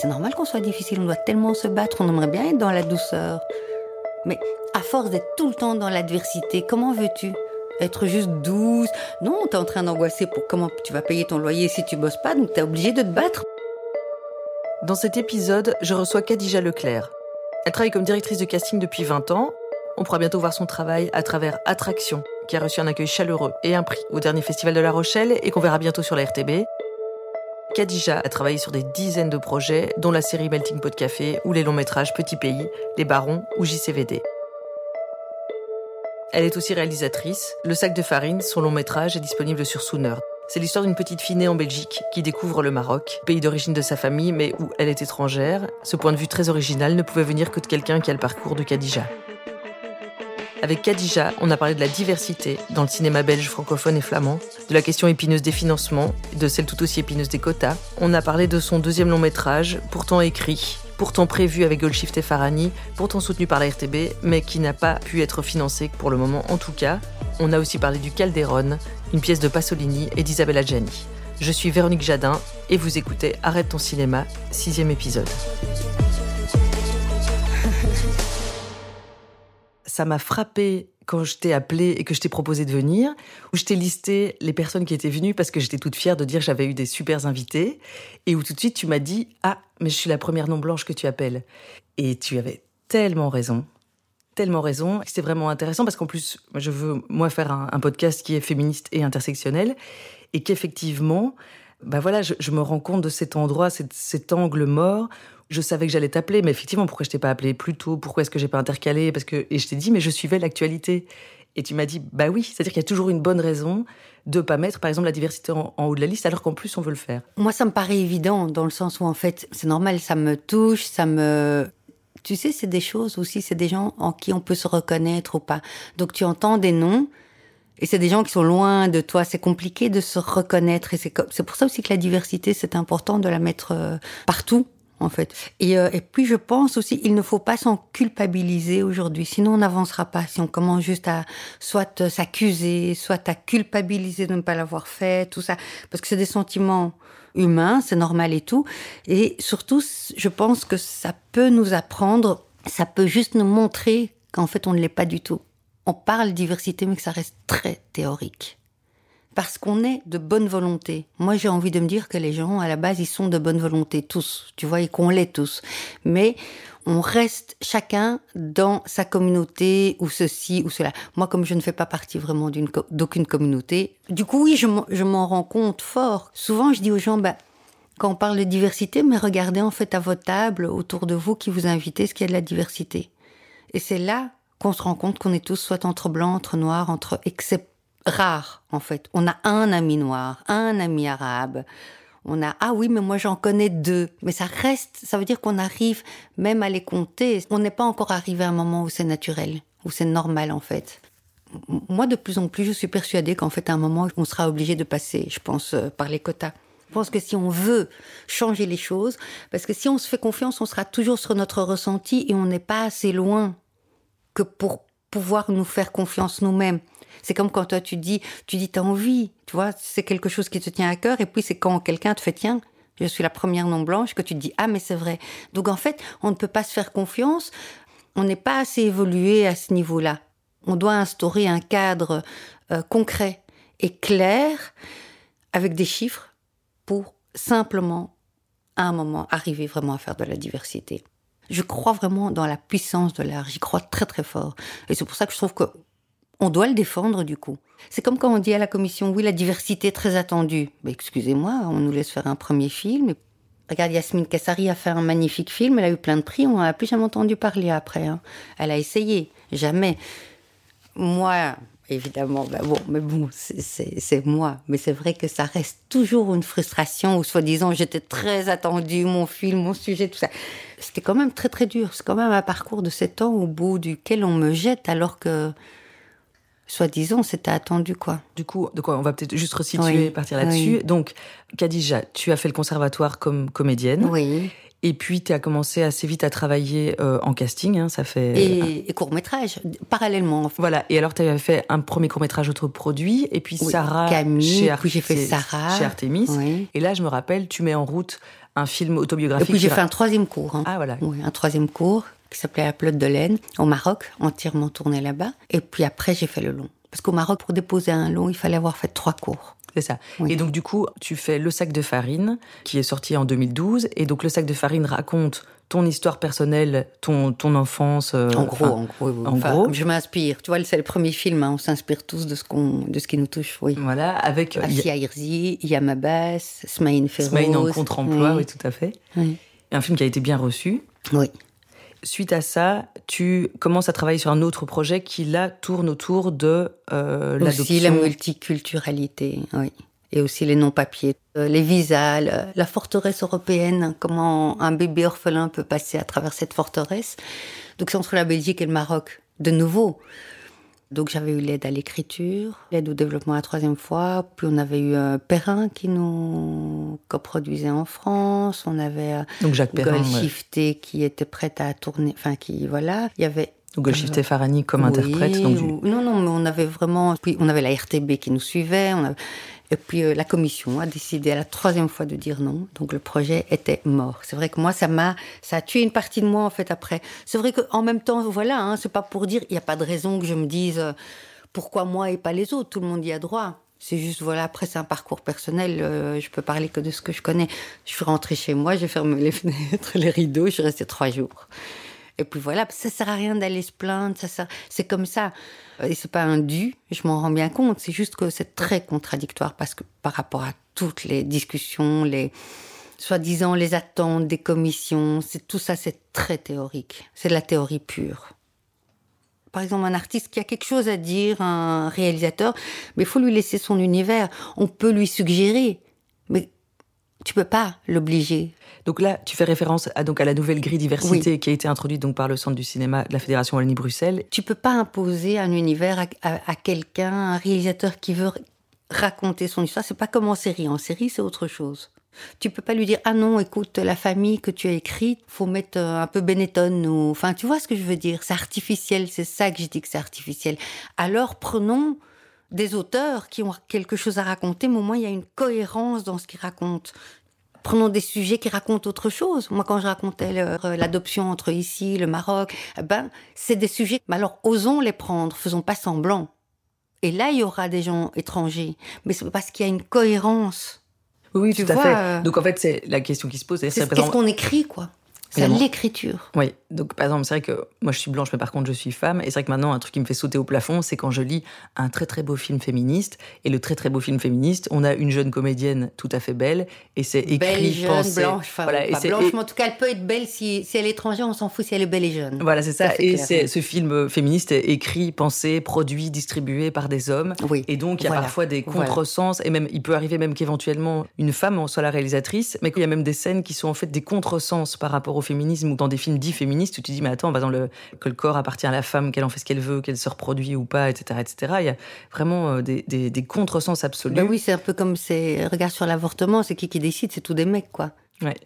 c'est normal qu'on soit difficile, on doit tellement se battre, on aimerait bien être dans la douceur. Mais à force d'être tout le temps dans l'adversité, comment veux-tu? Être juste douce? Non, t'es en train d'angoisser pour comment tu vas payer ton loyer si tu bosses pas, donc t'es obligé de te battre. Dans cet épisode, je reçois Kadija Leclerc. Elle travaille comme directrice de casting depuis 20 ans. On pourra bientôt voir son travail à travers Attraction, qui a reçu un accueil chaleureux et un prix au dernier festival de La Rochelle et qu'on verra bientôt sur la RTB. Kadija a travaillé sur des dizaines de projets, dont la série Melting Pot Café ou les longs métrages Petit Pays, Les Barons ou JCVD. Elle est aussi réalisatrice. Le sac de farine, son long métrage, est disponible sur Sooner. C'est l'histoire d'une petite fille née en Belgique qui découvre le Maroc, pays d'origine de sa famille mais où elle est étrangère. Ce point de vue très original ne pouvait venir que de quelqu'un qui a le parcours de Kadija. Avec Kadija, on a parlé de la diversité dans le cinéma belge francophone et flamand, de la question épineuse des financements, de celle tout aussi épineuse des quotas. On a parlé de son deuxième long métrage, pourtant écrit, pourtant prévu avec Goldshift et Farani, pourtant soutenu par la RTB, mais qui n'a pas pu être financé pour le moment en tout cas. On a aussi parlé du Calderon, une pièce de Pasolini et d'Isabella Gianni. Je suis Véronique Jadin et vous écoutez Arrête ton cinéma, sixième épisode. Ça m'a frappé quand je t'ai appelé et que je t'ai proposé de venir, où je t'ai listé les personnes qui étaient venues parce que j'étais toute fière de dire j'avais eu des super invités, et où tout de suite tu m'as dit Ah, mais je suis la première non blanche que tu appelles. Et tu avais tellement raison, tellement raison. C'était vraiment intéressant parce qu'en plus, je veux, moi, faire un, podcast qui est féministe et intersectionnel, et qu'effectivement, bah voilà, je, me rends compte de cet endroit, cet angle mort je savais que j'allais t'appeler, mais effectivement, pourquoi je t'ai pas appelé plus tôt? Pourquoi est-ce que j'ai pas intercalé? Parce que et je t'ai dit, mais je suivais l'actualité. Et tu m'as dit, bah oui, c'est-à-dire qu'il y a toujours une bonne raison de pas mettre, par exemple, la diversité en, haut de la liste, alors qu'en plus on veut le faire. Moi, ça me paraît évident dans le sens où en fait, c'est normal, ça me touche, ça me tu sais, c'est des choses aussi, c'est des gens en qui on peut se reconnaître ou pas. Donc tu entends des noms, et c'est des gens qui sont loin de toi. C'est compliqué de se reconnaître. Et c'est pour ça aussi que la diversité, c'est important de la mettre euh, partout en fait. Et, euh, et, puis je pense aussi, il ne faut pas s'en culpabiliser aujourd'hui, sinon on n'avancera pas. Si on commence juste à soit s'accuser, soit à culpabiliser de ne pas l'avoir fait, tout ça, parce que c'est des sentiments humains, c'est normal et tout. Et surtout, je pense que ça peut nous apprendre, ça peut juste nous montrer qu'en fait on ne l'est pas du tout. On parle diversité, mais que ça reste très théorique parce qu'on est de bonne volonté. Moi, j'ai envie de me dire que les gens, à la base, ils sont de bonne volonté, tous, tu vois, et qu'on l'est tous. Mais on reste chacun dans sa communauté ou ceci ou cela. Moi, comme je ne fais pas partie vraiment d'aucune communauté, du coup, oui, je m'en rends compte fort. Souvent, je dis aux gens, bah, quand on parle de diversité, mais regardez en fait à votre table, autour de vous, qui vous invitez, est-ce qu'il y a de la diversité? Et c'est là qu'on se rend compte qu'on est tous soit entre blancs, entre noirs, entre except rare, en fait. On a un ami noir, un ami arabe. On a, ah oui, mais moi j'en connais deux. Mais ça reste, ça veut dire qu'on arrive même à les compter. On n'est pas encore arrivé à un moment où c'est naturel, où c'est normal, en fait. Moi, de plus en plus, je suis persuadée qu'en fait, à un moment, on sera obligé de passer, je pense, euh, par les quotas. Je pense que si on veut changer les choses, parce que si on se fait confiance, on sera toujours sur notre ressenti et on n'est pas assez loin que pour pouvoir nous faire confiance nous-mêmes. C'est comme quand toi tu dis, tu dis t'as envie, tu vois, c'est quelque chose qui te tient à cœur, et puis c'est quand quelqu'un te fait tiens, je suis la première non blanche, que tu te dis ah mais c'est vrai. Donc en fait, on ne peut pas se faire confiance, on n'est pas assez évolué à ce niveau-là. On doit instaurer un cadre euh, concret et clair avec des chiffres pour simplement à un moment arriver vraiment à faire de la diversité. Je crois vraiment dans la puissance de l'art, j'y crois très très fort. Et c'est pour ça que je trouve que on doit le défendre du coup. C'est comme quand on dit à la commission, oui, la diversité est très attendue. Mais excusez-moi, on nous laisse faire un premier film. Regarde, Yasmine Kassari a fait un magnifique film, elle a eu plein de prix, on n'a plus jamais entendu parler après. Hein. Elle a essayé, jamais. Moi, évidemment, bah bon, mais bon, c'est moi. Mais c'est vrai que ça reste toujours une frustration, ou soi-disant, j'étais très attendue, mon film, mon sujet, tout ça. C'était quand même très très dur. C'est quand même un parcours de sept ans au bout duquel on me jette alors que soi-disant, c'était attendu, quoi. Du coup, de quoi on va peut-être juste resituer, partir là-dessus. Donc, Khadija, tu as fait le conservatoire comme comédienne. Oui. Et puis, tu as commencé assez vite à travailler euh, en casting, hein, ça fait... Et, court-métrage, parallèlement. Voilà, et alors tu avais fait un premier court-métrage autoproduit, et puis Sarah... Camille, chez puis j'ai fait Sarah. Chez Artemis. Et là, je me rappelle, tu mets en route un film autobiographique. Et puis j'ai fait un troisième cours. Hein. Ah voilà. Oui, un troisième cours qui s'appelait La Pelote de laine au Maroc, entièrement tourné là-bas. Et puis après j'ai fait le long. Parce qu'au Maroc, pour déposer un long, il fallait avoir fait trois cours. C'est ça. Et donc du coup, tu fais Le sac de farine, qui est sorti en 2012. Et donc Le sac de farine raconte ton histoire personnelle, ton, ton enfance. Euh, en gros, en gros. En gros. Je m'inspire. Tu vois, c'est le premier film. Hein, on s'inspire tous de ce qu'on, de ce qui nous touche. Oui. Voilà, avec. Asia Irzi, Yamabas, Smaïn Ferroz. Smaïn en contre-emploi, oui. tout à fait. Oui. Un film qui a été bien reçu. Oui. Suite à ça, tu commences à travailler sur un autre projet qui là tourne autour de euh, l'adoption. Aussi la multiculturalité, oui. Et aussi les non-papiers, euh, les visas, la forteresse européenne, comment un bébé orphelin peut passer à travers cette forteresse. Donc c'est entre la Belgique et le Maroc, de nouveau. Donc j'avais eu l'aide à l'écriture, l'aide au développement la troisième fois, puis on avait eu euh, Perrin qui nous coproduisait en France, on avait euh, Donc Jacques Perrin, Shifté qui était prête à tourner, enfin qui voilà, il y avait Golshifteh Farani comme interprète. Donc Non, non, mais on avait vraiment. Puis on avait la RTB qui nous suivait. On avait... Et puis euh, la commission a décidé à la troisième fois de dire non. Donc le projet était mort. C'est vrai que moi, ça m'a, ça a tué une partie de moi en fait après. C'est vrai qu'en même temps, voilà, hein, c'est pas pour dire, il n'y a pas de raison que je me dise euh, pourquoi moi et pas les autres. Tout le monde y a droit. C'est juste, voilà, après, c'est un parcours personnel. Euh, je peux parler que de ce que je connais. Je suis rentrée chez moi, j'ai fermé les fenêtres, les rideaux, je suis restée trois jours. Et puis voilà, ça sert à rien d'aller se plaindre, ça c'est comme ça. Et c'est pas un dû, je m'en rends bien compte, c'est juste que c'est très contradictoire parce que par rapport à toutes les discussions, les soi-disant les attentes des commissions, c'est tout ça c'est très théorique, c'est de la théorie pure. Par exemple, un artiste qui a quelque chose à dire, un réalisateur, mais il faut lui laisser son univers. On peut lui suggérer, tu peux pas l'obliger. Donc là, tu fais référence à, donc à la nouvelle grille diversité qui a été introduite donc par le Centre du cinéma de la Fédération Wallonie-Bruxelles. Tu peux pas imposer un univers à, quelqu'un, un réalisateur qui veut raconter son histoire. C'est pas comme en série. En série, c'est autre chose. Tu peux pas lui dire ah non écoute la famille que tu as écrite faut mettre euh, un peu Benetton ou enfin tu vois ce que je veux dire? C'est artificiel c'est ça que je dis que c'est artificiel alors prenons des auteurs qui ont quelque chose à raconter mais au moins il y a une cohérence dans ce qu'ils racontent prenons des sujets qui racontent autre chose. Moi, quand je racontais euh, l'adoption entre ici, le Maroc, eh ben, c'est des sujets. Mais alors, osons les prendre, faisons pas semblant. Et là, il y aura des gens étrangers. Mais c'est parce qu'il y a une cohérence. Oui, tout à fait. Euh, Donc, en fait, c'est la question qui se pose. Qu'est-ce qu'on écrit, quoi c'est l'écriture. Oui, donc par exemple, c'est vrai que moi je suis blanche, mais par contre je suis femme. Et c'est vrai que maintenant, un truc qui me fait sauter au plafond, c'est quand je lis un très très beau film féministe. Et le très très beau film féministe, on a une jeune comédienne tout à fait belle, et c'est écrit, belle, jeune, blanche, voilà, pas blanche, mais en tout cas elle peut être belle si, si elle est étrangère, on s'en fout si elle est belle et jeune. Voilà, c'est ça. et c'est ce film féministe est écrit, pensé, produit, distribué par des hommes. Oui. Et donc il y a parfois des contresens, et même il peut arriver même qu'éventuellement une femme en soit la réalisatrice, mais qu'il y a même des scènes qui sont en fait des contresens par rapport au féminisme ou dans des films dits féministes où tu dis mais attends, dans le que le corps appartient à la femme, qu'elle en fait ce qu'elle veut, qu'elle se reproduit ou pas, etc., etc. Il y a vraiment euh, des, des, des contresens absolus. Ben oui, c'est un peu comme ces regards sur l'avortement, c'est qui qui décide, c'est tous des mecs quoi. Ouais.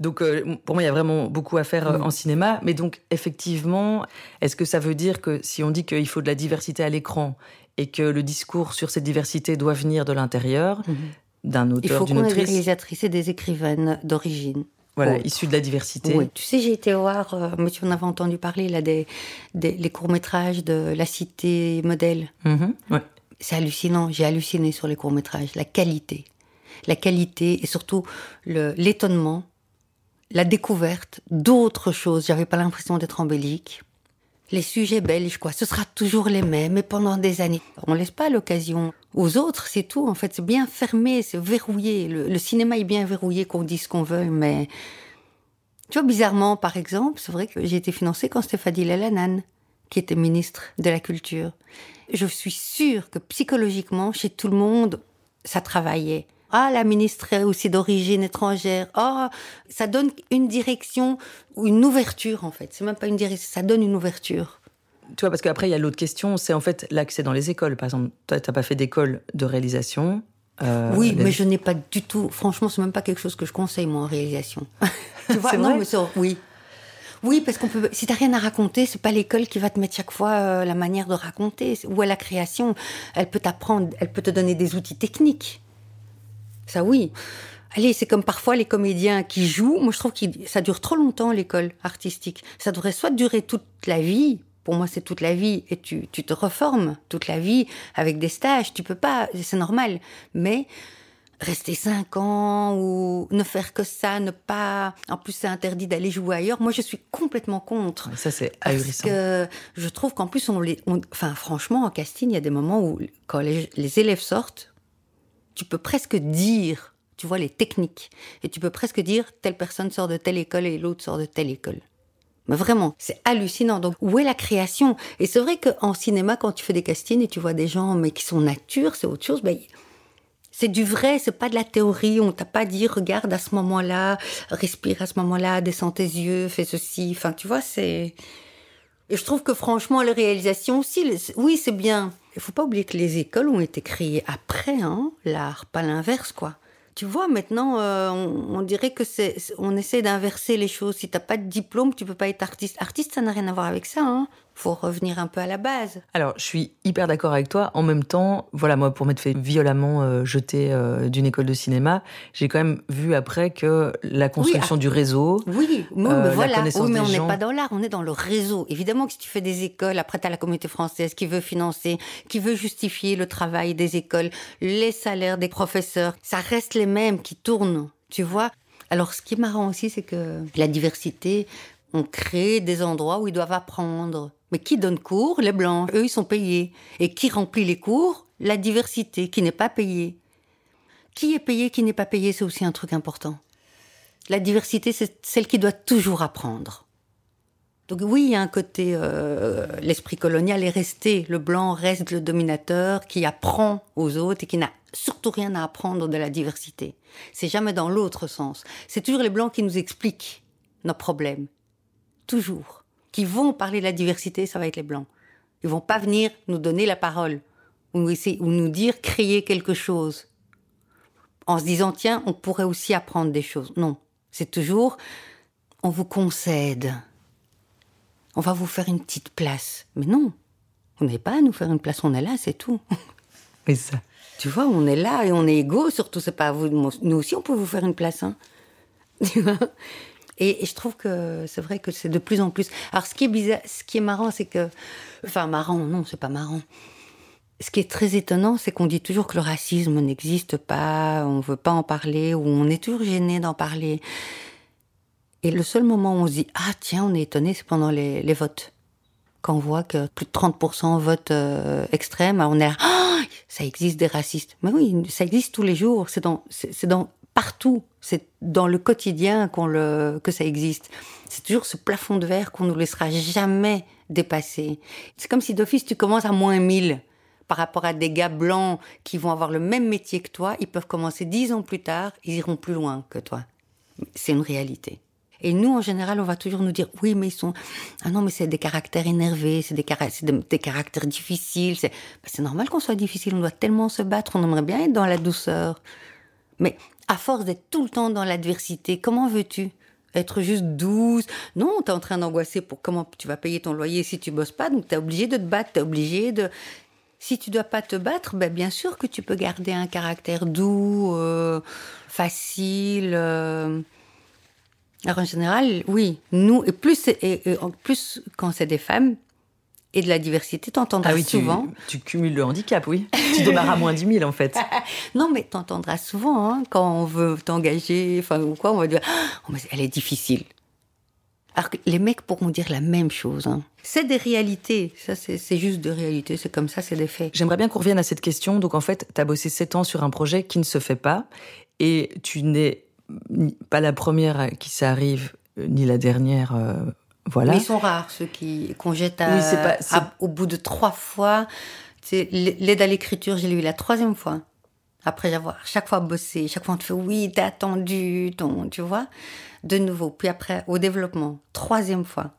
Donc euh, pour moi, il y a vraiment beaucoup à faire euh, en cinéma. Mais donc effectivement, est-ce que ça veut dire que si on dit qu'il faut de la diversité à l'écran et que le discours sur cette diversité doit venir de l'intérieur mhm. d'un auteur, d'une autrice, il faut qu'on ait des réalisatrices et des écrivaines d'origine. Voilà, issu de la diversité. Oui. Tu sais, j'ai été voir, euh, mais tu en avais entendu parler, là, des, des les courts-métrages de La Cité Modèle. Mm-hmm. ouais. C'est hallucinant, j'ai halluciné sur les courts-métrages, la qualité. La qualité et surtout l'étonnement, la découverte d'autres choses. J'avais pas l'impression d'être en Belgique les sujets belges, quoi. Ce sera toujours les mêmes, et pendant des années. On laisse pas l'occasion aux autres, c'est tout. En fait, c'est bien fermé, c'est verrouillé. Le, cinéma est bien verrouillé, qu'on dise ce qu'on veut, mais tu vois, bizarrement, par exemple, c'est vrai que j'ai été financée quand Stéphanie Lelanan, qui était ministre de la Culture. Je suis sûre que psychologiquement, chez tout le monde, ça travaillait. Ah, la ministre est aussi d'origine étrangère. Ah, ça donne une direction ou une ouverture en fait. C'est même pas une direction, ça donne une ouverture. Tu vois, parce qu'après il y a l'autre question, c'est en fait l'accès dans les écoles. Par exemple, toi, t'as pas fait d'école de réalisation. Euh, oui, mais je n'ai pas du tout. Franchement, c'est même pas quelque chose que je conseille moi en réalisation. tu vois, non, mais oui. Oui, parce qu'on peut. Si t'as rien à raconter, c'est pas l'école qui va te mettre chaque fois euh, la manière de raconter. Ou à la création, elle peut t'apprendre, elle peut te donner des outils techniques. Ça oui. Allez, c'est comme parfois les comédiens qui jouent. Moi, je trouve que ça dure trop longtemps, l'école artistique. Ça devrait soit durer toute la vie. Pour moi, c'est toute la vie. Et tu, tu te reformes toute la vie avec des stages. Tu peux pas, c'est normal. Mais rester cinq ans ou ne faire que ça, ne pas. En plus, c'est interdit d'aller jouer ailleurs. Moi, je suis complètement contre. Ça, c'est ahurissant. Parce que je trouve qu'en plus, on les. Enfin, franchement, en casting, il y a des moments où, quand les, les élèves sortent, tu peux presque dire tu vois les techniques. Et tu peux presque dire telle personne sort de telle école et l'autre sort de telle école. Mais vraiment, c'est hallucinant. Donc, où est la création? Et c'est vrai qu'en cinéma, quand tu fais des castings et tu vois des gens, mais qui sont nature, c'est autre chose. Ben, c'est du vrai, c'est pas de la théorie. On t'a pas dit, regarde à ce moment-là, respire à ce moment-là, descends tes yeux, fais ceci. Enfin, tu vois, c'est. Et je trouve que franchement, les réalisations aussi, oui, c'est bien. Il faut pas oublier que les écoles ont été créées après, hein, l'art, pas l'inverse, quoi. Tu vois, maintenant, euh, on, dirait que c'est, on essaie d'inverser les choses. Si t'as pas de diplôme, tu peux pas être artiste. Artiste, ça n'a rien à voir avec ça. Hein faut revenir un peu à la base. Alors, je suis hyper d'accord avec toi. En même temps, voilà, moi, pour m'être fait violemment euh, jeter euh, d'une école de cinéma, j'ai quand même vu après que la construction ah, du réseau. Oui, mais voilà. oui, mais on n'est pas dans l'art, on est dans le réseau. Évidemment que si tu fais des écoles, après, tu as la communauté française qui veut financer, qui veut justifier le travail des écoles, les salaires des professeurs. Ça reste les mêmes qui tournent, tu vois. Alors, ce qui est marrant aussi, c'est que la diversité, on crée des endroits où ils doivent apprendre. Mais qui donne cours? Les blancs. Eux, ils sont payés. Et qui remplit les cours? La diversité, qui n'est pas payée. Qui est payé, qui n'est pas payé, c'est aussi un truc important. La diversité, c'est celle qui doit toujours apprendre. Donc oui, il y a un côté, euh, l'esprit colonial est resté. Le blanc reste le dominateur qui apprend aux autres et qui n'a surtout rien à apprendre de la diversité. C'est jamais dans l'autre sens. C'est toujours les blancs qui nous expliquent nos problèmes toujours, qui vont parler de la diversité, ça va être les blancs. Ils vont pas venir nous donner la parole ou, essayer, ou nous dire créer quelque chose en se disant tiens, on pourrait aussi apprendre des choses. Non, c'est toujours on vous concède. On va vous faire une petite place. Mais non, vous n'avez pas à nous faire une place, on est là, c'est tout. Mais ça. Tu vois, on est là et on est égaux, surtout, c'est pas vous. Nous aussi, on peut vous faire une place. Hein. Et, je trouve que c'est vrai que c'est de plus en plus. Alors, ce qui est bizarre, ce qui est marrant, c'est que. Enfin, marrant, non, c'est pas marrant. Ce qui est très étonnant, c'est qu'on dit toujours que le racisme n'existe pas, on veut pas en parler, ou on est toujours gêné d'en parler. Et le seul moment où on se dit Ah, tiens, on est étonné, c'est pendant les, votes. Quand on voit que plus de 30% votent euh, extrême, on est là, ah, ça existe des racistes. Mais oui, ça existe tous les jours. C'est dans, dans partout. C'est dans le quotidien qu'on le, que ça existe. C'est toujours ce plafond de verre qu'on ne laissera jamais dépasser. C'est comme si d'office tu commences à moins 1000 par rapport à des gars blancs qui vont avoir le même métier que toi. Ils peuvent commencer dix ans plus tard, ils iront plus loin que toi. C'est une réalité. Et nous, en général, on va toujours nous dire, oui, mais ils sont, ah non, mais c'est des caractères énervés, c'est des, caractères difficiles. C'est ben, normal qu'on soit difficile, on doit tellement se battre, on aimerait bien être dans la douceur. Mais à force d'être tout le temps dans l'adversité, comment veux-tu être juste douce? Non, tu es en train d'angoisser pour comment tu vas payer ton loyer si tu bosses pas, donc tu es obligé de te battre, tu es obligé de... Si tu dois pas te battre, ben bien sûr que tu peux garder un caractère doux, euh, facile. Euh. Alors en général, oui, nous, et plus, et en plus quand c'est des femmes, et de la diversité, t'entendras ah oui, souvent. Tu, cumules le handicap, oui. tu démarres à moins 10 000 en fait. non, mais t'entendras souvent hein, quand on veut t'engager, enfin ou quoi, on va dire, oh, mais elle est difficile. Alors que les mecs pourront dire la même chose. Hein. C'est des réalités, ça c'est juste des réalités, c'est comme ça, c'est des faits. J'aimerais bien qu'on revienne à cette question. Donc en fait, tu as bossé 7 ans sur un projet qui ne se fait pas et tu n'es pas la première qui ça arrive, ni la dernière euh, mais ils sont rares, ceux qui qu'on jette au bout de trois fois. L'aide à l'écriture, j'ai lu la troisième fois. Après avoir chaque fois bossé, chaque fois on te fait oui, t'as attendu, ton, tu vois. De nouveau. Puis après, au développement, troisième fois.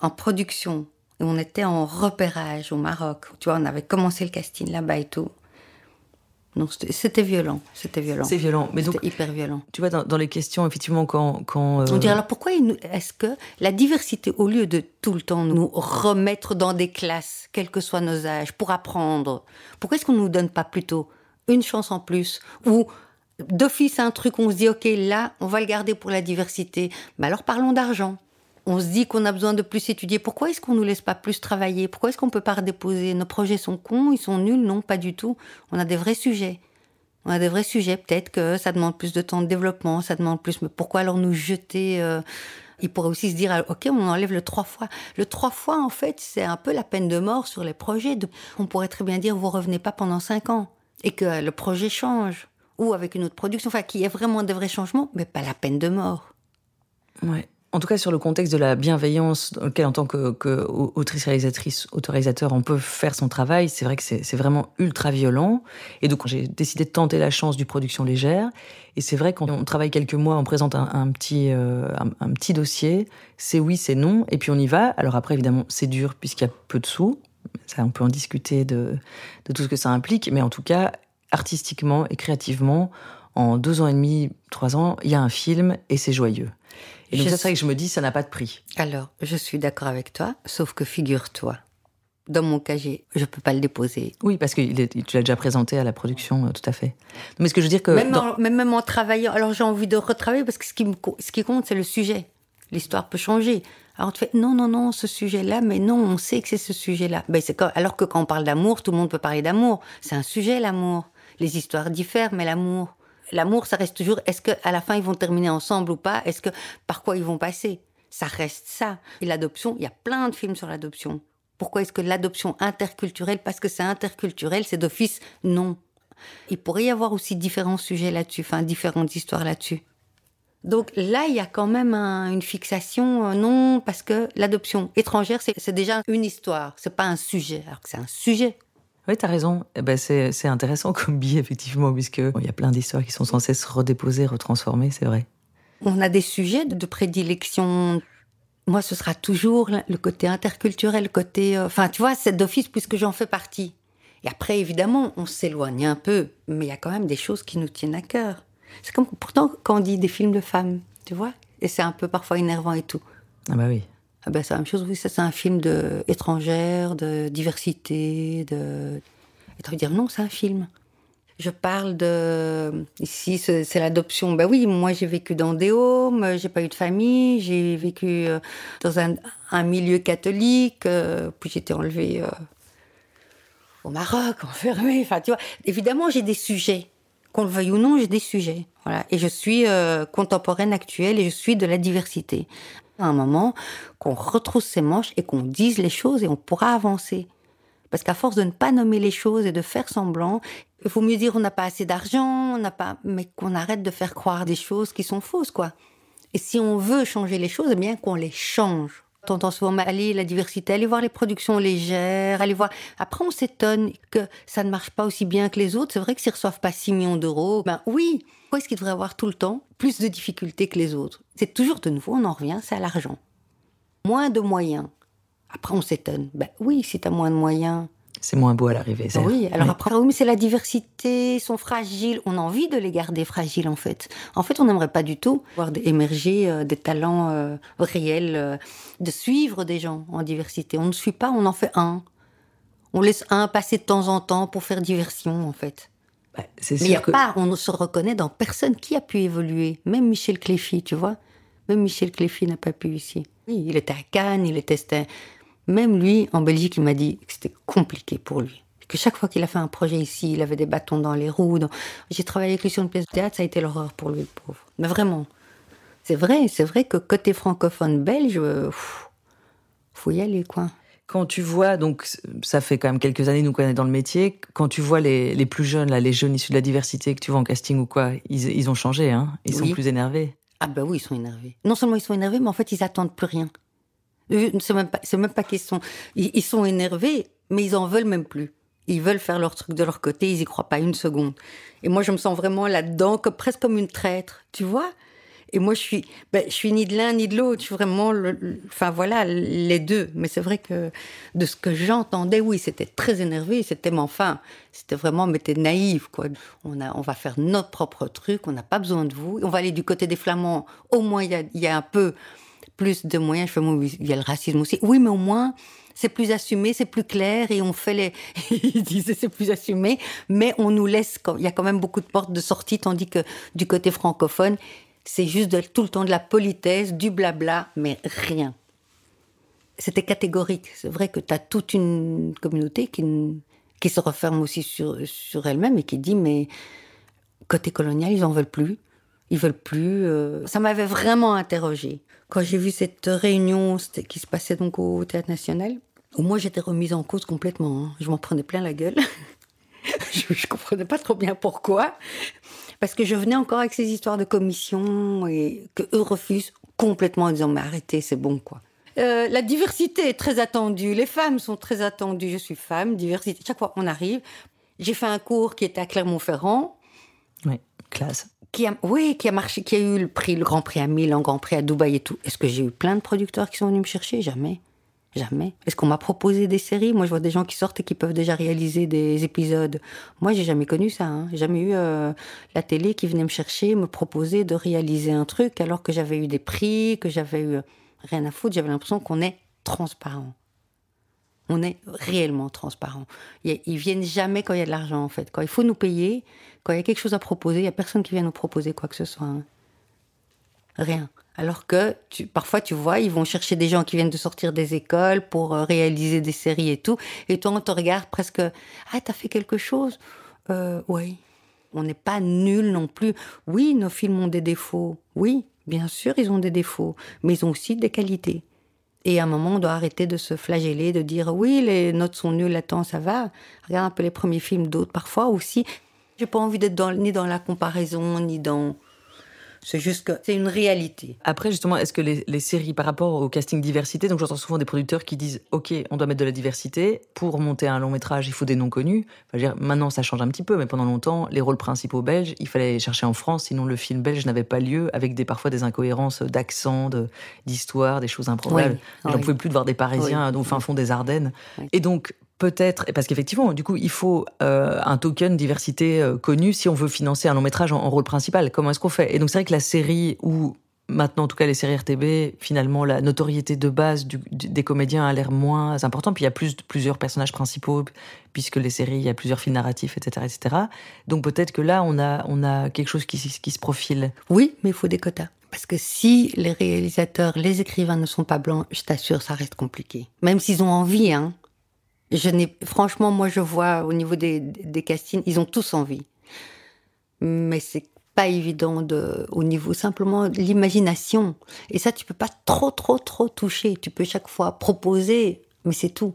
En production, on était en repérage au Maroc. Tu vois, on avait commencé le casting là-bas et tout. Non, c'était violent, c'était violent. C'est violent, mais donc hyper violent. Tu vois, dans, les questions, effectivement, quand, quand euh, on dirait alors pourquoi est-ce que la diversité, au lieu de tout le temps nous remettre dans des classes, quels que soient nos âges, pour apprendre, pourquoi est-ce qu'on nous donne pas plutôt une chance en plus ou d'office un truc, on se dit, OK, là, on va le garder pour la diversité. Mais alors parlons d'argent. On se dit qu'on a besoin de plus étudier. Pourquoi est-ce qu'on nous laisse pas plus travailler? Pourquoi est-ce qu'on peut pas redéposer? Nos projets sont cons, ils sont nuls Non, pas du tout. On a des vrais sujets. On a des vrais sujets. Peut-être que ça demande plus de temps de développement, ça demande plus. Mais pourquoi alors nous jeter euh, Il pourrait aussi se dire, ok, on enlève le trois fois. Le trois fois, en fait, c'est un peu la peine de mort sur les projets. On pourrait très bien dire, vous revenez pas pendant cinq ans et que le projet change ou avec une autre production, enfin, qu'il y ait vraiment de vrais changements, mais pas la peine de mort. Ouais. En tout cas, sur le contexte de la bienveillance dans lequel, en tant que, que autrice, réalisatrice, autorisateur, on peut faire son travail, c'est vrai que c'est vraiment ultra violent. Et donc, j'ai décidé de tenter la chance du production légère. Et c'est vrai quand on travaille quelques mois, on présente un, petit euh, un, petit dossier, c'est oui, c'est non, et puis on y va. Alors après, évidemment, c'est dur puisqu'il y a peu de sous. Ça, on peut en discuter de tout ce que ça implique, mais en tout cas, artistiquement et créativement, en deux ans et demi, trois ans, il y a un film et c'est joyeux. Et donc, c'est vrai que je me dis, ça n'a pas de prix. Alors, je suis d'accord avec toi, sauf que figure-toi, dans mon casier, je peux pas le déposer. Oui, parce que tu l'as déjà présenté à la production, euh, tout à fait. Mais ce que je veux dire que... Même, en, même en travaillant, alors j'ai envie de retravailler, parce que ce qui, me, ce qui compte, c'est le sujet. L'histoire peut changer. Alors tu fais, non, non, non, ce sujet-là, mais non, on sait que c'est ce sujet-là. Ben, c'est alors que quand on parle d'amour, tout le monde peut parler d'amour. C'est un sujet, l'amour. Les histoires diffèrent, mais l'amour, l'amour, ça reste toujours. Est-ce que à la fin ils vont terminer ensemble ou pas? Est-ce que par quoi ils vont passer? Ça reste ça. Et l'adoption, il y a plein de films sur l'adoption. Pourquoi est-ce que l'adoption interculturelle? Parce que c'est interculturel, c'est d'office non. Il pourrait y avoir aussi différents sujets là-dessus, enfin différentes histoires là-dessus. Donc là, il y a quand même une fixation, euh, non, parce que l'adoption étrangère, c'est déjà une histoire, c'est pas un sujet, alors que c'est un sujet. Oui, tu as raison. Eh ben, c'est intéressant comme billet, effectivement, puisqu'il il y a plein d'histoires qui sont censées se redéposer, retransformer, c'est vrai. On a des sujets de prédilection. Moi, ce sera toujours le côté interculturel, le côté. Euh, enfin, tu vois, c'est d'office puisque j'en fais partie. Et après, évidemment, on s'éloigne un peu, mais il y a quand même des choses qui nous tiennent à cœur. C'est comme pourtant quand on dit des films de femmes, tu vois, et c'est un peu parfois énervant et tout. Ah bah oui. Ah ben, c'est la même chose, oui, c'est un film de étrangère, de diversité, de. Et tu dire non, c'est un film. Je parle de. Ici, c'est l'adoption. Ben oui, moi j'ai vécu dans des homes, j'ai pas eu de famille, j'ai vécu euh, dans un, un, milieu catholique, euh, puis j'étais enlevée euh, au Maroc, enfermée. Enfin, tu vois, évidemment, j'ai des sujets. Qu'on le veuille ou non, j'ai des sujets. Voilà. Et je suis contemporaine actuelle et je suis de la diversité à un moment qu'on retrousse ses manches et qu'on dise les choses et on pourra avancer. Parce qu'à force de ne pas nommer les choses et de faire semblant, il faut mieux dire on n'a pas assez d'argent, on n'a pas, mais qu'on arrête de faire croire des choses qui sont fausses, quoi. Et si on veut changer les choses, eh bien qu'on les change. T'entends souvent aller la diversité, aller voir les productions légères, aller voir. Après, on s'étonne que ça ne marche pas aussi bien que les autres. C'est vrai que s'ils reçoivent pas 6 millions d'euros, ben oui, pourquoi est-ce qu'ils devraient avoir tout le temps plus de difficultés que les autres? C'est toujours de nouveau, on en revient, c'est à l'argent. Moins de moyens. Après, on s'étonne. Ben oui, si tu as moins de moyens. C'est moins beau à l'arrivée, ça. Oui, alors après, oui, mais c'est la diversité, ils sont fragiles. On a envie de les garder fragiles, en fait. En fait, on n'aimerait pas du tout voir émerger euh, des talents euh, réels, euh, de suivre des gens en diversité. On ne suit pas, on en fait un. On laisse un passer de temps en temps pour faire diversion, en fait. Bah, Mais il a pas, on ne se reconnaît dans personne qui a pu évoluer. Même Michel Cléfy, tu vois. Même Michel Cléfy n'a pas pu ici. il était à Cannes, il était. Même lui, en Belgique, il m'a dit que c'était compliqué pour lui. Que chaque fois qu'il a fait un projet ici, il avait des bâtons dans les roues. J'ai travaillé avec lui sur une pièce de théâtre, ça a été l'horreur pour lui, le pauvre. Mais vraiment. C'est vrai, c'est vrai que côté francophone belge, il faut y aller, quoi. Quand tu vois, donc ça fait quand même quelques années nous connaît dans le métier, quand tu vois les, les, plus jeunes, là, les jeunes issus de la diversité que tu vois en casting ou quoi, ils, ils ont changé, hein Ils sont plus énervés. Ah ben oui, ils sont énervés. Non seulement ils sont énervés, mais en fait ils attendent plus rien. C'est même pas, c'est même pas qu'ils sont, ils, sont énervés, mais ils en veulent même plus. Ils veulent faire leur truc de leur côté, ils y croient pas une seconde. Et moi, je me sens vraiment là-dedans, presque comme une traître, tu vois et moi, je suis, ben, je suis ni de l'un ni de l'autre. Je suis vraiment, enfin voilà, les deux. Mais c'est vrai que de ce que j'entendais, oui, c'était très énervé. C'était, mais enfin, c'était vraiment, mais t'es naïf, quoi. On a, on va faire notre propre truc. On n'a pas besoin de vous. On va aller du côté des Flamands. Au moins, il y a un peu plus de moyens. Je fais, il y a le racisme aussi. Oui, mais au moins, c'est plus assumé, c'est plus clair et on fait les. Ils disaient c'est plus assumé, mais on nous laisse. Il y a quand même beaucoup de portes de sortie, tandis que du côté francophone, c'est juste tout le temps de la politesse, du blabla, mais rien. C'était catégorique. C'est vrai que tu as toute une communauté qui, qui se referme aussi sur, sur elle-même et qui dit mais côté colonial, ils en veulent plus. Ils veulent plus. Euh. Ça m'avait vraiment interrogée. Quand j'ai vu cette réunion qui se passait donc au Théâtre National, où moi j'étais remise en cause complètement. Hein. Je m'en prenais plein la gueule. je, ne comprenais pas trop bien pourquoi. Parce que je venais encore avec ces histoires de commission et que eux refusent complètement en disant mais arrêtez, c'est bon quoi. Euh, la diversité est très attendue. Les femmes sont très attendues. Je suis femme, diversité. Chaque fois on arrive, j'ai fait un cours qui était à Clermont-Ferrand. Oui, classe. Qui a, oui, qui a marché, qui a eu le prix, le Grand Prix à Milan, le Grand Prix à Dubaï et tout. Est-ce que j'ai eu plein de producteurs qui sont venus me chercher? Jamais. Jamais. Est-ce qu'on m'a proposé des séries? Moi, je vois des gens qui sortent et qui peuvent déjà réaliser des épisodes. Moi, j'ai jamais connu ça. Hein. Jamais eu euh, la télé qui venait me chercher, me proposer de réaliser un truc alors que j'avais eu des prix, que j'avais eu rien à foutre. J'avais l'impression qu'on est transparent. On est réellement transparent. Ils viennent jamais quand il y a de l'argent, en fait. Quand il faut nous payer, quand il y a quelque chose à proposer, il y a personne qui vient nous proposer quoi que ce soit. Hein. Rien. Alors que parfois, tu vois, ils vont chercher des gens qui viennent de sortir des écoles pour euh, réaliser des séries et tout. Et toi, on te regarde presque, ah, t'as fait quelque chose? Euh, Oui. On n'est pas nul non plus. Oui, nos films ont des défauts. Oui, bien sûr, ils ont des défauts. Mais ils ont aussi des qualités. Et à un moment, on doit arrêter de se flageller, de dire oui, les notes sont nulles, attends, ça va. Regarde un peu les premiers films d'autres parfois aussi. J'ai pas envie d'être ni dans la comparaison, ni dans c'est juste que c'est une réalité. Après, justement, est-ce que les, séries, par rapport au casting diversité, donc j'entends souvent des producteurs qui disent OK, on doit mettre de la diversité. Pour monter un long métrage, il faut des noms connus. dire, maintenant, ça change un petit peu, mais pendant longtemps, les rôles principaux belges, il fallait chercher en France, sinon le film belge n'avait pas lieu, avec des, parfois des incohérences d'accent, d'histoire, des choses improbables. on ne pouvait plus de voir des Parisiens au fin fond des Ardennes. Et donc, peut-être, parce qu'effectivement, du coup, il faut euh, un token diversité euh, connu si on veut financer un long métrage en, rôle principal. Comment est-ce qu'on fait? Et donc, c'est vrai que la série où maintenant, en tout cas, les séries RTB, finalement, la notoriété de base des comédiens a l'air moins importante. Puis il y a plus, plusieurs personnages principaux, puisque les séries, il y a plusieurs fils narratifs, etc., etc. Donc peut-être que là, on a, on a quelque chose qui, qui se profile. Oui, mais il faut des quotas. Parce que si les réalisateurs, les écrivains ne sont pas blancs, je t'assure, ça reste compliqué. Même s'ils ont envie, hein. Je n'ai, franchement, moi, je vois au niveau des, castings, ils ont tous envie. Mais c'est pas évident de, au niveau simplement de l'imagination. Et ça, tu peux pas trop, trop, trop toucher. Tu peux chaque fois proposer, mais c'est tout.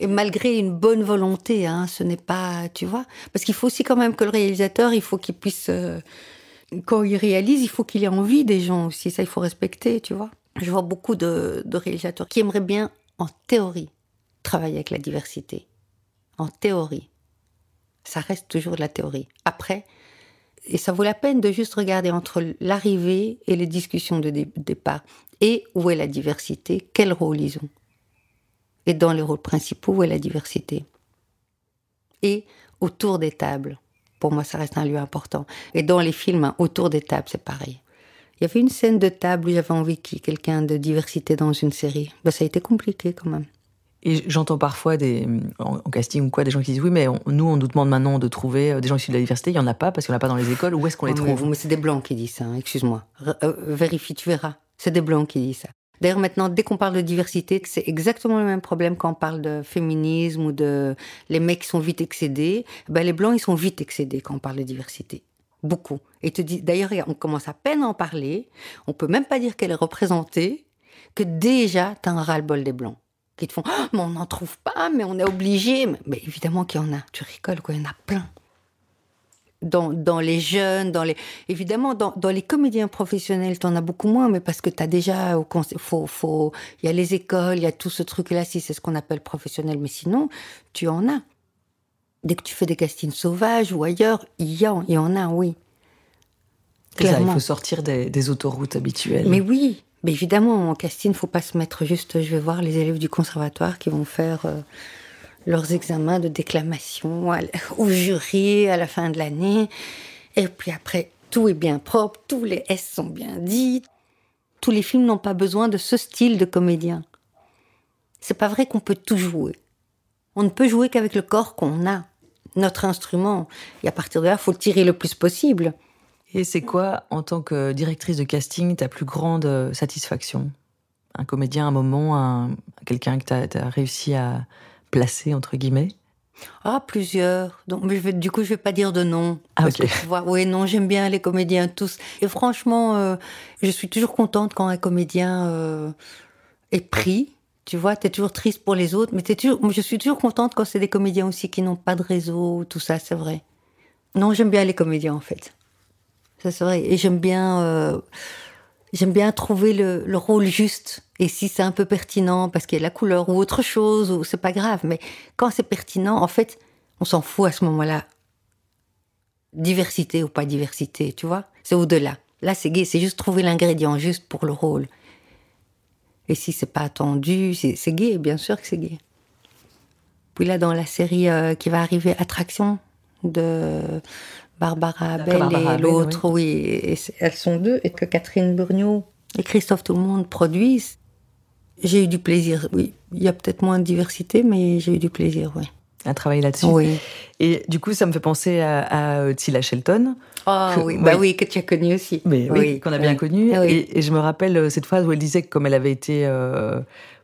Et malgré une bonne volonté, hein, ce n'est pas, tu vois, parce qu'il faut aussi quand même que le réalisateur, il faut qu'il puisse, euh, quand il réalise, il faut qu'il ait envie des gens aussi. Ça, il faut respecter, tu vois. Je vois beaucoup de, de réalisateurs qui aimeraient bien, en théorie, travailler avec la diversité. En théorie. Ça reste toujours de la théorie. Après, et ça vaut la peine de juste regarder entre l'arrivée et les discussions de départ. Et où est la diversité? Quel rôle ils ont? Et dans les rôles principaux, où est la diversité? Et autour des tables. Pour moi, ça reste un lieu important. Et dans les films, hein, autour des tables, c'est pareil. Il y avait une scène de table où j'avais envie qu'il y ait quelqu'un de diversité dans une série. Ben, ça a été compliqué quand même. Et j'entends parfois des, en, casting ou quoi, des gens qui disent oui, mais nous, on nous demande maintenant de trouver euh, des gens issus de la diversité. Il y en a pas parce qu'il n'y en a pas dans les écoles. Où est-ce qu'on les oh, trouve Mais, c'est des blancs qui disent ça. Hein, excuse-moi. Euh, vérifie, tu verras. C'est des blancs qui disent ça. D'ailleurs, maintenant, dès qu'on parle de diversité, c'est exactement le même problème quand on parle de féminisme ou de les mecs qui sont vite excédés. Ben, les blancs, ils sont vite excédés quand on parle de diversité. Beaucoup. Et te dit, d'ailleurs, on commence à peine à en parler. On peut même pas dire qu'elle est représentée, que déjà, tu as un ras-le-bol des blancs qui te font oh, mais on n'en trouve pas, mais on est obligé. Mais, évidemment qu'il y en a. Tu rigoles, quoi, il y en a plein. Dans, dans les jeunes, dans les évidemment dans, dans les comédiens professionnels, tu en as beaucoup moins, mais parce que tu as déjà au faut faut il y a les écoles, il y a tout ce truc là, si c'est ce qu'on appelle professionnel, mais sinon tu en as. Dès que tu fais des castings sauvages ou ailleurs, il y, en, il y en a, oui. Clairement. il faut sortir des, des autoroutes habituelles. Mais oui, mais évidemment, en casting, faut pas se mettre juste. Je vais voir les élèves du conservatoire qui vont faire euh, leurs examens de déclamation au jury à la fin de l'année. Et puis après, tout est bien propre, tous les S sont bien dits. tous les films n'ont pas besoin de ce style de comédien. C'est pas vrai qu'on peut tout jouer. On ne peut jouer qu'avec le corps qu'on a, notre instrument. Et à partir de là, faut le tirer le plus possible. Et c'est quoi, en tant que directrice de casting, ta plus grande euh, satisfaction? Un comédien, un moment, un, quelqu'un que tu as, réussi à placer, entre guillemets? Ah, plusieurs. Donc, je vais, du coup, je vais pas dire de nom. Ah, ok. oui, non, j'aime bien les comédiens tous. Et franchement, euh, je suis toujours contente quand un comédien euh, est pris. Tu vois, tu es toujours triste pour les autres, mais es toujours, je suis toujours contente quand c'est des comédiens aussi qui n'ont pas de réseau, tout ça, c'est vrai. Non, j'aime bien les comédiens, en fait. Ça, c'est vrai. Et j'aime bien, euh, j'aime bien trouver le, le, rôle juste. Et si c'est un peu pertinent parce qu'il y a la couleur ou autre chose, ou c'est pas grave. Mais quand c'est pertinent, en fait, on s'en fout à ce moment-là. Diversité ou pas diversité, tu vois C'est au-delà. Là, c'est gay, c'est juste trouver l'ingrédient juste pour le rôle. Et si c'est pas attendu, c'est gay, bien sûr que c'est gay. Puis là, dans la série euh, qui va arriver, Attraction, de Barbara Bell et l'autre, oui. elles sont deux, et que Catherine Bourgneau et Christophe Tout le monde produisent? J'ai eu du plaisir, oui. Il y a peut-être moins de diversité, mais j'ai eu du plaisir, oui. À travailler là-dessus. Oui. Et du coup, ça me fait penser à, à Tila Shelton. Ah oui, bah oui, que tu as connu aussi. Mais oui, qu'on a bien connu. Et, et, je me rappelle euh, cette phrase où elle disait que comme elle avait été euh,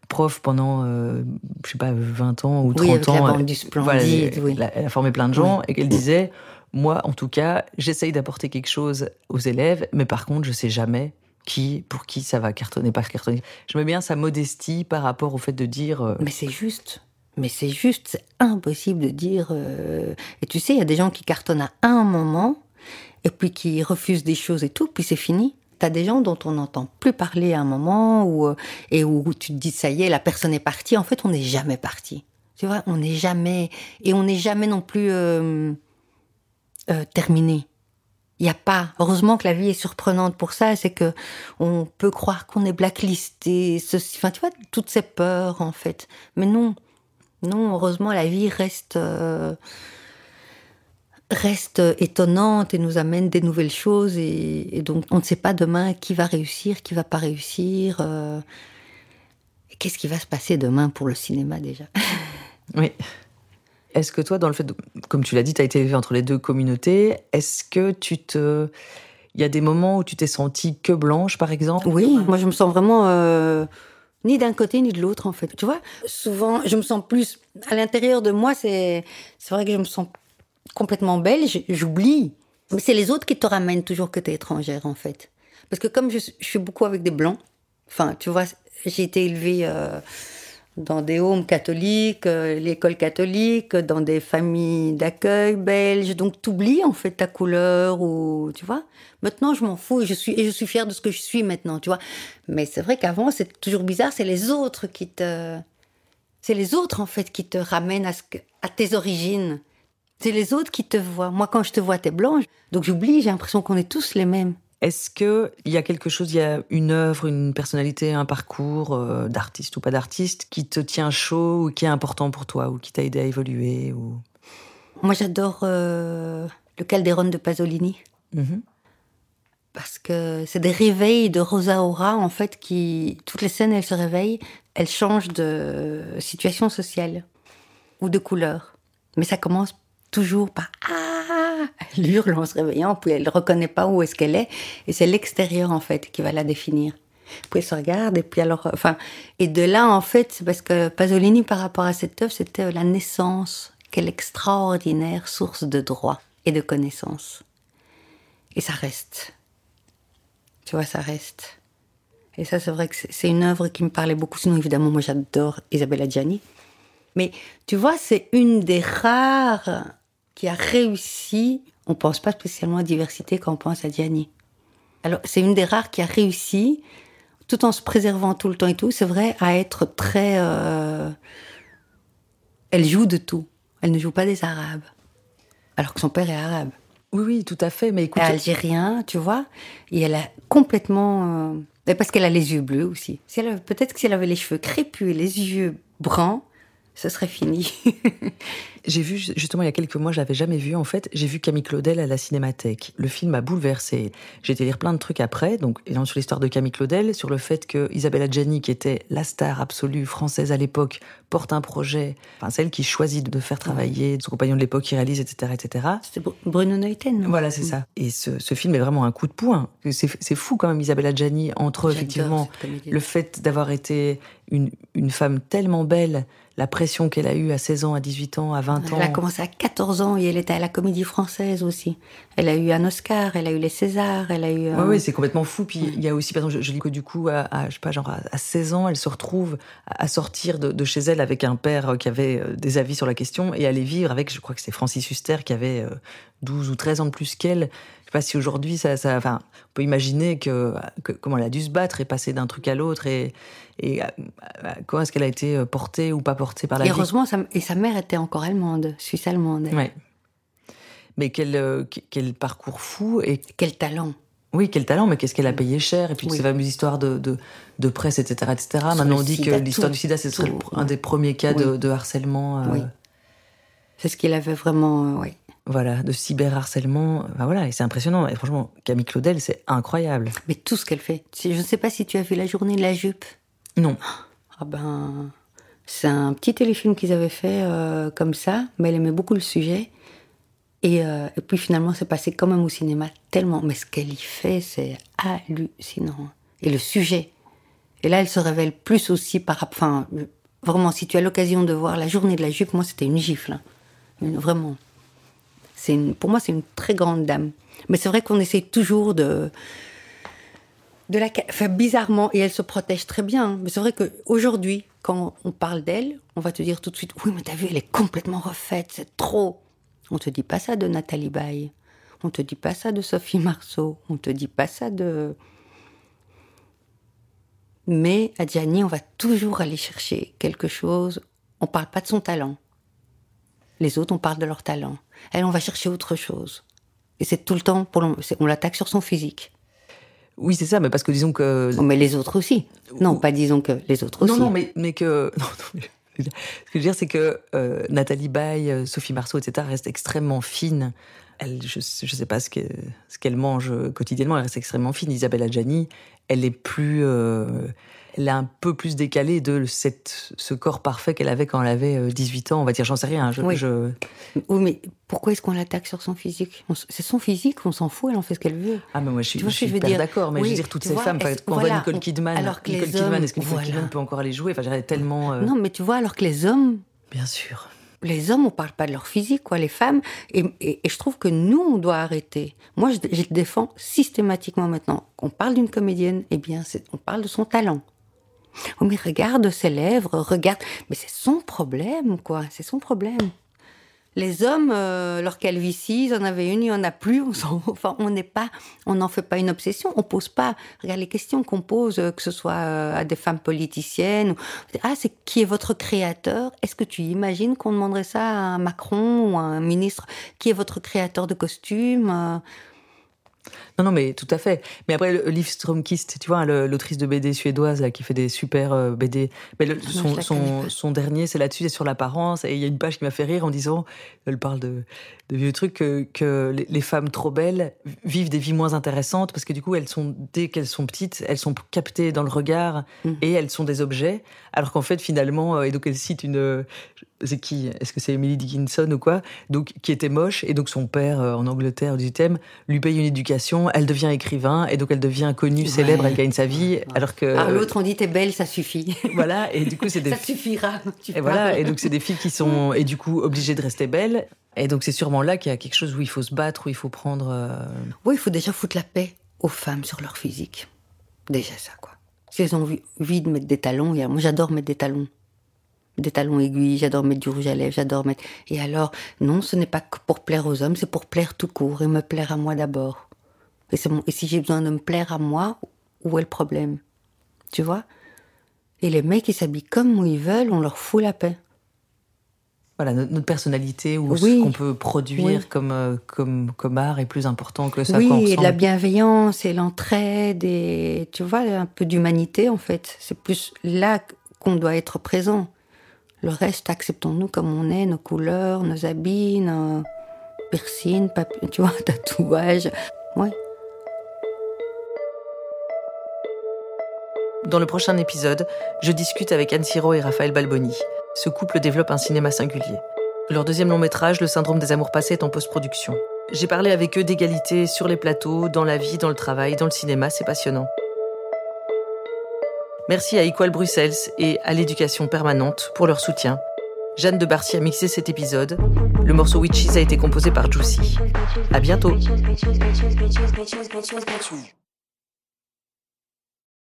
prof pendant, euh, je sais pas, 20 ans ou 30 oui, ans. La du Splendide, elle, oui. elle, a formé plein de gens et qu'elle disait, moi, en tout cas, j'essaye d'apporter quelque chose aux élèves, mais par contre, je sais jamais qui, pour qui ça va cartonner, pas cartonner. Je mets bien sa modestie par rapport au fait de dire. Euh, mais c'est juste. Mais c'est juste, c'est impossible de dire. Euh, et tu sais, il y a des gens qui cartonnent à un moment, et puis qui refusent des choses et tout, puis c'est fini. T'as des gens dont on n'entend plus parler à un moment, euh, et où tu te dis, ça y est, la personne est partie. En fait, on n'est jamais parti. Tu vois, on n'est jamais. Et on n'est jamais non plus terminé. Il n'y a pas. Heureusement que la vie est surprenante pour ça, c'est que on peut croire qu'on est blacklisté, ceci, enfin tu vois, toutes ces peurs en fait. Mais non, non, heureusement la vie reste euh, reste étonnante et nous amène des nouvelles choses et, donc on ne sait pas demain qui va réussir, qui va pas réussir. Euh, Qu'est-ce qui va se passer demain pour le cinéma déjà Oui. Est-ce que toi, dans le fait, comme tu l'as dit, tu as été élevé entre les deux communautés, est-ce que tu te... Il y a des moments où tu t'es sentie que blanche, par exemple? Oui, moi je me sens vraiment euh, ni d'un côté ni de l'autre, en fait. Tu vois, souvent, je me sens plus... À l'intérieur de moi, c'est vrai que je me sens complètement belge, j'oublie. Mais c'est les autres qui te ramènent toujours que tu es étrangère, en fait. Parce que comme je, suis beaucoup avec des blancs, enfin, tu vois, j'ai été élevée... Euh, dans des homes catholiques, euh, l'école catholique, dans des familles d'accueil belges. Donc, t'oublies en fait ta couleur ou tu vois. Maintenant, je m'en fous et je suis et je suis fière de ce que je suis maintenant, tu vois. Mais c'est vrai qu'avant, c'est toujours bizarre. C'est les autres qui te, c'est les autres en fait qui te ramènent à ce à tes origines. C'est les autres qui te voient. Moi, quand je te vois, t'es blanche. Donc j'oublie. J'ai l'impression qu'on est tous les mêmes. Est-ce que il y a quelque chose, il y a une œuvre, une personnalité, un parcours euh, d'artiste ou pas d'artiste qui te tient chaud ou qui est important pour toi ou qui t'a aidé à évoluer ou... Moi, j'adore euh, le Calderon de Pasolini. Mm-hmm. Parce que c'est des réveils de Rosa Ora, en fait, qui. Toutes les scènes, elles se réveillent, elles changent de situation sociale ou de couleur. Mais ça commence toujours par Elle hurle en se réveillant, puis elle ne reconnaît pas où est-ce qu'elle est. Et c'est l'extérieur, en fait, qui va la définir. Puis elle se regarde, et puis alors. Enfin, et de là, en fait, c'est parce que Pasolini, par rapport à cette œuvre, c'était la naissance. Quelle extraordinaire source de droit et de connaissances. Et ça reste. Tu vois, ça reste. Et ça, c'est vrai que c'est une œuvre qui me parlait beaucoup. Sinon, évidemment, moi, j'adore Isabella Gianni. Mais tu vois, c'est une des rares qui a réussi. On pense pas spécialement à diversité quand on pense à Gianni. Alors, c'est une des rares qui a réussi, tout en se préservant tout le temps et tout, c'est vrai, à être très. Euh, elle joue de tout. Elle ne joue pas des Arabes. Alors que son père est arabe. Oui, oui, tout à fait. Mais écoute. Elle est algérien, tu vois. Et elle a complètement. Euh, parce qu'elle a les yeux bleus aussi. Si Peut-être que si elle avait les cheveux crépus et les yeux bruns, ce serait fini. J'ai vu justement il y a quelques mois, je l'avais jamais vu en fait. J'ai vu Camille Claudel à la Cinémathèque. Le film m'a bouleversé. J'ai été lire plein de trucs après, donc sur l'histoire de Camille Claudel, sur le fait que Isabella Gianni, qui était la star absolue française à l'époque, porte un projet. Enfin, celle qui choisit de faire travailler son compagnon de l'époque, qui réalise, etc., etc. C'était Bruno Neuten. Voilà, c'est ça. Et ce, ce, film est vraiment un coup de poing. C'est fou quand même, Isabella Gianni, entre effectivement le fait d'avoir été une, une femme tellement belle la pression qu'elle a eue à 16 ans, à 18 ans, à 20 ans. Elle a commencé à 14 ans et elle était à la Comédie Française aussi. Elle a eu un Oscar, elle a eu les Césars, elle a eu. Oui, oui, c'est complètement fou. Puis il y a aussi, par exemple, je, lis que du coup, à, je sais pas, genre à 16 ans, elle se retrouve à sortir de, chez elle avec un père qui avait euh, des avis sur la question et aller vivre avec, je crois que c'est Francis Huster qui avait 12 euh, ou 13 ans de plus qu'elle. Je sais pas si aujourd'hui, ça, ça, enfin, on peut imaginer que, comment elle a dû se battre et passer d'un truc à l'autre et, et comment est-ce qu'elle a été euh, portée ou pas portée par la et heureusement, et sa mère était encore allemande, suisse-allemande. Ouais. Mais quel, euh, quel parcours fou et quel talent. Oui, quel talent, mais qu'est-ce qu'elle a payé cher Et puis ces fameuses histoires de, de, de, presse, etc. etc. Maintenant, on dit que l'histoire du sida, c'est un des premiers cas de, de, harcèlement. Euh, oui. C'est ce qu'il avait vraiment. oui. Voilà, de cyberharcèlement. Ben voilà, et c'est impressionnant. Et franchement, Camille Claudel, c'est incroyable. Mais tout ce qu'elle fait. Je ne sais pas si tu as vu la journée de la jupe. Non. Ah ben, c'est un petit téléfilm qu'ils avaient fait euh, comme ça, mais elle aimait beaucoup le sujet. Euh, et, puis finalement, c'est passé quand même au cinéma tellement. Mais ce qu'elle y fait, c'est hallucinant. Et le sujet. Et là, elle se révèle plus aussi par. Enfin, vraiment, si tu as l'occasion de voir la journée de la jupe, moi, c'était une gifle. Hein. vraiment. C'est pour moi, c'est une très grande dame. Mais c'est vrai qu'on essaie toujours de de la, enfin, bizarrement, et elle se protège très bien. Mais c'est vrai qu'aujourd'hui, quand on parle d'elle, on va te dire tout de suite, oui, mais t'as vu, elle est complètement refaite, c'est trop. On te dit pas ça de Nathalie Baye. On te dit pas ça de Sophie Marceau. On te dit pas ça de. Mais à Gianni, on va toujours aller chercher quelque chose. On parle pas de son talent. Les autres, on parle de leur talent. Elle, on va chercher autre chose. Et c'est tout le temps, pour on l'attaque sur son physique. Oui, c'est ça, mais parce que disons que. mais les autres aussi. Non, pas disons que les autres aussi. Non, non, mais, mais que. ce que je veux dire, c'est que euh, Nathalie Baye, euh, Sophie Marceau, etc., restent extrêmement fines. Elle, je ne sais pas ce qu'elle ce mange quotidiennement, elle reste extrêmement fine. Isabelle Adjani, elle est plus. Euh, elle est un peu plus décalée de cette, ce corps parfait qu'elle avait quand elle avait 18 euh, ans. On va dire, j'en sais rien. Je, oui. mais pourquoi est-ce qu'on l'attaque sur son physique? C'est son physique, on s'en fout, elle en fait ce qu'elle veut. Ah, mais moi je suis, je suis hyper d'accord. Mais je veux dire, toutes ces femmes, quand on voit Nicole Kidman, alors que Nicole Kidman, est-ce que Nicole Kidman peut encore aller jouer? Enfin, j'aurais tellement. Euh, non, mais tu vois, alors que les hommes. Bien sûr les hommes, on parle pas de leur physique, quoi, les femmes. Et, je trouve que nous, on doit arrêter. Moi, je, je défends systématiquement maintenant. On parle d'une comédienne, eh bien, on parle de son talent. Oh, mais regarde ses lèvres, regarde. Mais c'est son problème, quoi. C'est son problème. Les hommes, euh, leur calvitie, ils en avaient une, il n'y en a plus. On enfin, on n'est pas, on n'en fait pas une obsession. On pose pas. Regarde les questions qu'on pose, euh, que ce soit euh, à des femmes politiciennes. ah, c'est qui est votre créateur? Est-ce que tu imagines qu'on demanderait ça à un Macron ou à un ministre? Qui est votre créateur de costumes non, non, mais tout à fait. Mais après, Liv Stromkist, tu vois, l'autrice de BD suédoise là, qui fait des super euh, BD. Mais son, son, son, dernier, c'est là-dessus, c'est sur l'apparence. Et il y a une page qui m'a fait rire en disant, elle parle de, de vieux trucs, que, que les, femmes trop belles vivent des vies moins intéressantes parce que du coup, elles sont, dès qu'elles sont petites, elles sont captées dans le regard mm. et elles sont des objets. Alors qu'en fait, finalement, euh, et donc elle cite une, c'est qui? Est-ce que c'est Emily Dickinson ou quoi? Donc qui était moche et donc son père euh, en Angleterre du thème lui paye une éducation, elle devient écrivain et donc elle devient connue, célèbre, elle gagne sa vie alors que Alors l'autre on dit t'es belle, ça suffit. Voilà et du coup c'est des ça suffira. et voilà et donc c'est des filles qui sont et du coup obligées de rester belles et donc c'est sûrement là qu'il y a quelque chose où il faut se battre, où il faut prendre. Euh, oui, il faut déjà foutre la paix aux femmes sur leur physique. Déjà ça quoi. Si elles ont envie de mettre des talons, moi j'adore mettre des talons des talons aiguilles, j'adore mettre du rouge à lèvres, j'adore mettre. Et alors, non, ce n'est pas que pour plaire aux hommes, c'est pour plaire tout court et me plaire à moi d'abord. Et, et si j'ai besoin de me plaire à moi, où est le problème? Tu vois? Et les mecs, ils s'habillent comme ils veulent, on leur fout la paix. Voilà, notre, personnalité ou ce qu'on peut produire comme, euh, comme, comme art est plus important que ça. Oui, et la bienveillance et l'entraide et tu vois, un peu d'humanité en fait. C'est plus là qu'on doit être présent Le reste, acceptons-nous comme on est, nos couleurs, nos habits, nos piercings, tu vois, tatouages. Ouais. Dans le prochain épisode, je discute avec Anne Siro et Raphaël Balboni. Ce couple développe un cinéma singulier. Leur deuxième long métrage, Le syndrome des amours passés, est en post-production. J'ai parlé avec eux d'égalité sur les plateaux, dans la vie, dans le travail, dans le cinéma, c'est passionnant. Merci à Equal Bruxelles et à l'éducation permanente pour leur soutien. Jeanne de Barcy a mixé cet épisode. Le morceau Witches a été composé par Juicy. À bientôt.